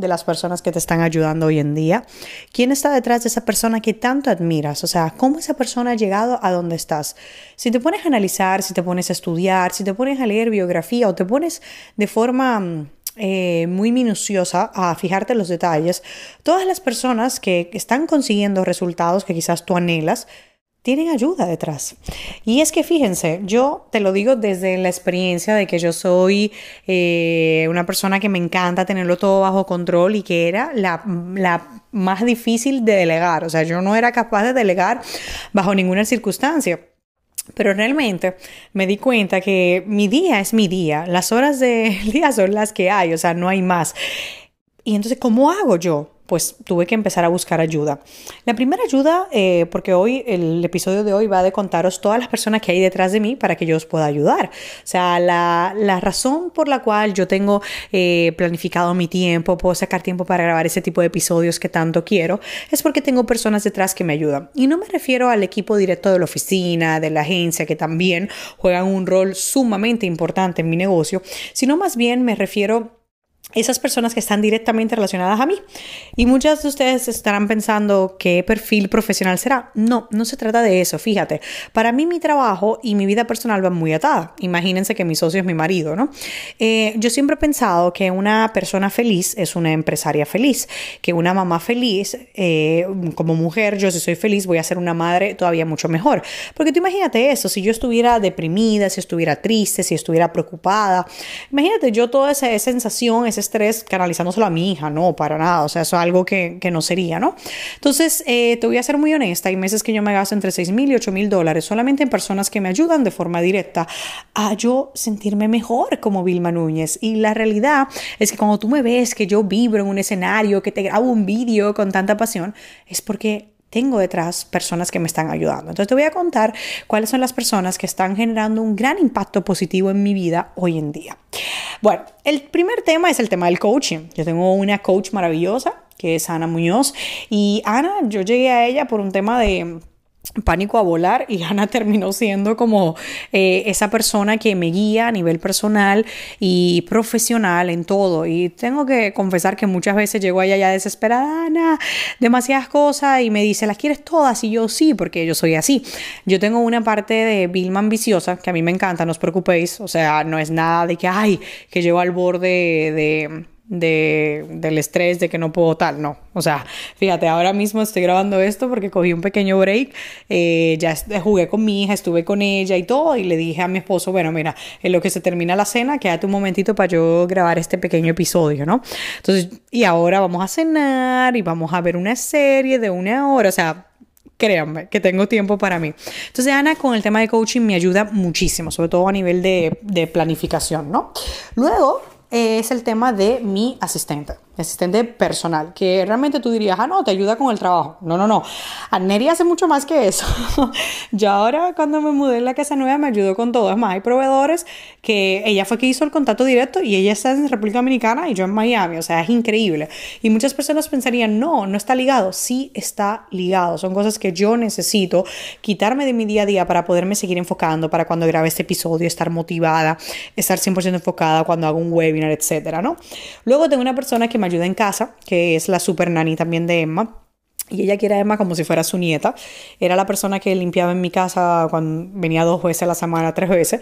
de las personas que te están ayudando hoy en día? ¿Quién está detrás de esa persona que tanto admiras? O sea, ¿cómo esa persona ha llegado a donde estás? Si te pones a analizar, si te pones a estudiar, si te pones a leer biografía o te pones de forma mm, eh, muy minuciosa a fijarte en los detalles, todas las personas que están consiguiendo resultados que quizás tú anhelas, tienen ayuda detrás. Y es que fíjense, yo te lo digo desde la experiencia de que yo soy eh, una persona que me encanta tenerlo todo bajo control y que era la, la más difícil de delegar. O sea, yo no era capaz de delegar bajo ninguna circunstancia. Pero realmente me di cuenta que mi día es mi día, las horas del día son las que hay, o sea, no hay más. Y entonces, ¿cómo hago yo? Pues tuve que empezar a buscar ayuda. La primera ayuda, eh, porque hoy el episodio de hoy va de contaros todas las personas que hay detrás de mí para que yo os pueda ayudar. O sea, la, razón por la cual yo tengo eh, planificado mi tiempo, puedo sacar tiempo para grabar ese tipo de episodios que tanto quiero, es porque tengo personas detrás que me ayudan. Y no me refiero al equipo directo de la oficina, de la agencia, que también juegan un rol sumamente importante en mi negocio, sino más bien me refiero esas personas que están directamente relacionadas a mí. Y muchas de ustedes estarán pensando qué perfil profesional será. No, no se trata de eso, fíjate. Para mí mi trabajo y mi vida personal van muy atadas. Imagínense que mi socio es mi marido, ¿no? Eh, yo siempre he pensado que una persona feliz es una empresaria feliz, que una mamá feliz, eh, como mujer, yo si soy feliz voy a ser una madre todavía mucho mejor. Porque tú imagínate eso, si yo estuviera deprimida, si estuviera triste, si estuviera preocupada, imagínate yo toda esa, esa sensación, ese estrés canalizándoselo a mi hija, no, para nada, o sea, eso es algo que, que no sería, ¿no? Entonces, eh, te voy a ser muy honesta, hay meses que yo me gasto entre 6 mil y 8 mil dólares solamente en personas que me ayudan de forma directa a yo sentirme mejor como Vilma Núñez. Y la realidad es que cuando tú me ves que yo vibro en un escenario, que te grabo un vídeo con tanta pasión, es porque tengo detrás personas que me están ayudando. Entonces te voy a contar cuáles son las personas que están generando un gran impacto positivo en mi vida hoy en día. Bueno, el primer tema es el tema del coaching. Yo tengo una coach maravillosa que es Ana Muñoz y Ana, yo llegué a ella por un tema de pánico a volar y Ana terminó siendo como eh, esa persona que me guía a nivel personal y profesional en todo. Y tengo que confesar que muchas veces llego allá ya desesperada Ana, demasiadas cosas y me dice las quieres todas y yo sí porque yo soy así yo tengo una parte de Vilma ambiciosa que a mí me encanta no os preocupéis o sea no es nada de que ay que llevo al borde de de, del estrés de que no puedo tal, no. O sea, fíjate, ahora mismo estoy grabando esto porque cogí un pequeño break, eh, ya jugué con mi hija, estuve con ella y todo, y le dije a mi esposo, bueno, mira, en lo que se termina la cena, quédate un momentito para yo grabar este pequeño episodio, ¿no? Entonces, y ahora vamos a cenar y vamos a ver una serie de una hora, o sea, créanme que tengo tiempo para mí. Entonces, Ana, con el tema de coaching me ayuda muchísimo, sobre todo a nivel de, de planificación, ¿no? Luego, es el tema de mi asistente asistente personal, que realmente tú dirías, ah, no, te ayuda con el trabajo. No, no, no. Anneri hace mucho más que eso. Yo ahora, cuando me mudé en la casa nueva, me ayudó con todo. Es más, hay proveedores que ella fue que hizo el contacto directo y ella está en República Dominicana y yo en Miami. O sea, es increíble. Y muchas personas pensarían, no, no está ligado. Sí está ligado. Son cosas que yo necesito quitarme de mi día a día para poderme seguir enfocando, para cuando grabe este episodio, estar motivada, estar 100% enfocada cuando hago un webinar, etcétera, ¿no? Luego tengo una persona que me ayuda en casa, que es la super nani también de Emma. Y ella quiere a Emma como si fuera su nieta. Era la persona que limpiaba en mi casa cuando venía dos veces a la semana, tres veces.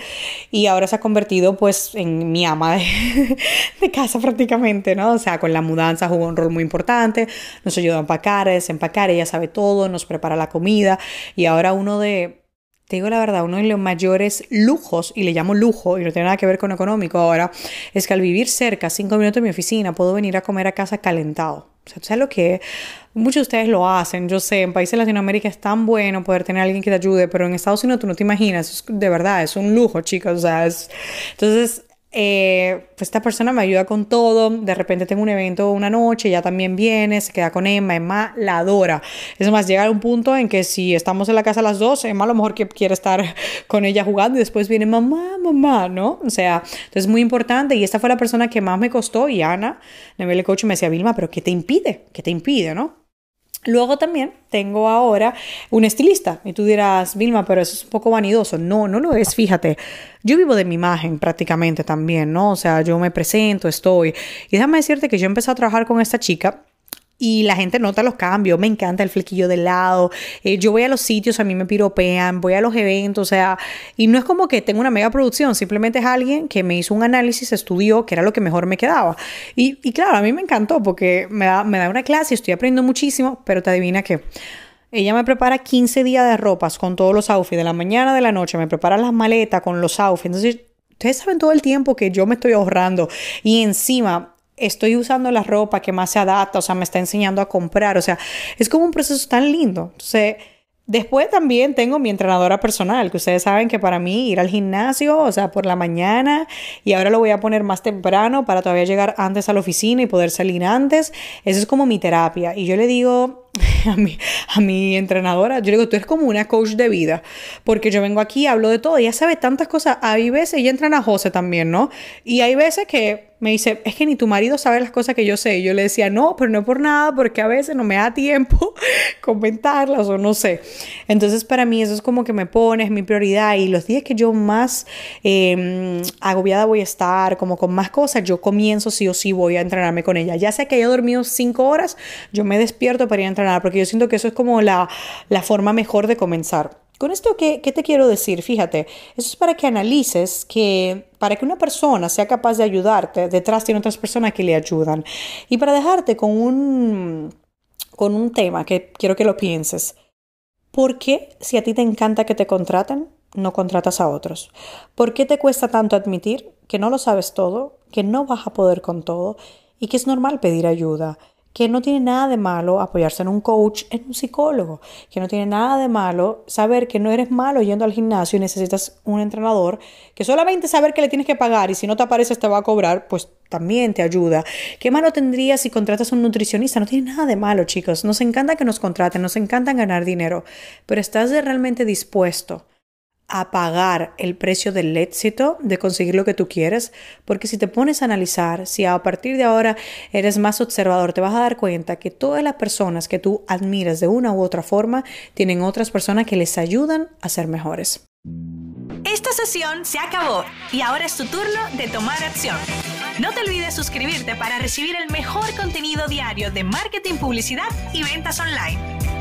Y ahora se ha convertido pues en mi ama de, casa prácticamente, ¿no? O sea, con la mudanza jugó un rol muy importante. Nos ayuda a empacar, a desempacar. Ella sabe todo, nos prepara la comida. Y ahora uno de te digo la verdad, uno de los mayores lujos, y le llamo lujo, y no tiene nada que ver con económico ahora, es que al vivir cerca, cinco minutos de mi oficina, puedo venir a comer a casa calentado. O sea, ¿sabes lo que Muchos de ustedes lo hacen, yo sé, en países de Latinoamérica es tan bueno poder tener a alguien que te ayude, pero en Estados Unidos tú no te imaginas, de verdad, es un lujo, chicos. O sea, es... Entonces, eh, pues esta persona me ayuda con todo, de repente tengo un evento una noche, ya también viene, se queda con Emma, Emma la adora. Es más, llega a un punto en que si estamos en la casa las dos, Emma a lo mejor que quiere estar con ella jugando y después viene mamá, mamá, ¿no? O sea, entonces es muy importante y esta fue la persona que más me costó y Ana, nivel coach, me decía, Vilma, pero ¿qué te impide? ¿Qué te impide, no? Luego también tengo ahora un estilista y tú dirás, Vilma, pero eso es un poco vanidoso. No, no lo es, fíjate. Yo vivo de mi imagen prácticamente también, ¿no? O sea, yo me presento, estoy. Y déjame decirte que yo empecé a trabajar con esta chica y la gente nota los cambios. Me encanta el flequillo de lado. Eh, yo voy a los sitios, a mí me piropean, voy a los eventos, o sea, y no es como que tengo una mega producción, simplemente es alguien que me hizo un análisis, estudió, que era lo que mejor me quedaba. Y, y claro, a mí me encantó porque me da, me da una clase estoy aprendiendo muchísimo, pero te adivina que ella me prepara 15 días de ropas con todos los outfits, de la mañana, de la noche, me prepara las maletas con los outfits. Entonces, ustedes saben todo el tiempo que yo me estoy ahorrando y encima estoy usando la ropa que más se adapta, o sea, me está enseñando a comprar, o sea, es como un proceso tan lindo. Entonces, después también tengo mi entrenadora personal, que ustedes saben que para mí ir al gimnasio, o sea, por la mañana, y ahora lo voy a poner más temprano para todavía llegar antes a la oficina y poder salir antes, eso es como mi terapia. Y yo le digo a mi, a mi entrenadora, yo digo, tú eres como una coach de vida, porque yo vengo aquí, hablo de todo, ella sabe tantas cosas, hay veces, ella entrena a José también, ¿no? Y hay veces que me dice, es que ni tu marido sabe las cosas que yo sé. Y yo le decía, no, pero no por nada, porque a veces no me da tiempo comentarlas o no sé. Entonces, para mí eso es como que me pones mi prioridad. Y los días que yo más em, agobiada voy a estar, como con más cosas, yo comienzo sí o sí voy a entrenarme con ella. Ya sea que haya dormido cinco horas, yo me despierto para ir a entrenar, porque yo siento que eso es como la, la forma mejor de comenzar. Con esto, ¿qué, ¿qué, te quiero decir? Fíjate, eso es para que analices que para que una persona sea capaz de ayudarte, detrás tiene otras personas que le ayudan. Y para dejarte con un, con un tema que quiero que lo pienses. ¿Por qué si a ti te encanta que te contraten, no contratas a otros? ¿Por qué te cuesta tanto admitir que no lo sabes todo, que no vas a poder con todo y que es normal pedir ayuda? Que no tiene nada de malo apoyarse en un coach, en un psicólogo, que no tiene nada de malo saber que no eres malo yendo al gimnasio y necesitas un entrenador, que solamente saber que le tienes que pagar y si no te apareces te va a cobrar, pues también te ayuda. ¿Qué malo tendría si contratas a un nutricionista? No tiene nada de malo, chicos. Nos encanta que nos contraten, nos encanta ganar dinero, pero ¿estás realmente dispuesto a pagar el precio del éxito de conseguir lo que tú quieres, porque si te pones a analizar, si a partir de ahora eres más observador, te vas a dar cuenta que todas las personas que tú admiras de una u otra forma tienen otras personas que les ayudan a ser mejores. Esta sesión se acabó y ahora es tu turno de tomar acción. No te olvides suscribirte para recibir el mejor contenido diario de marketing, publicidad y ventas online.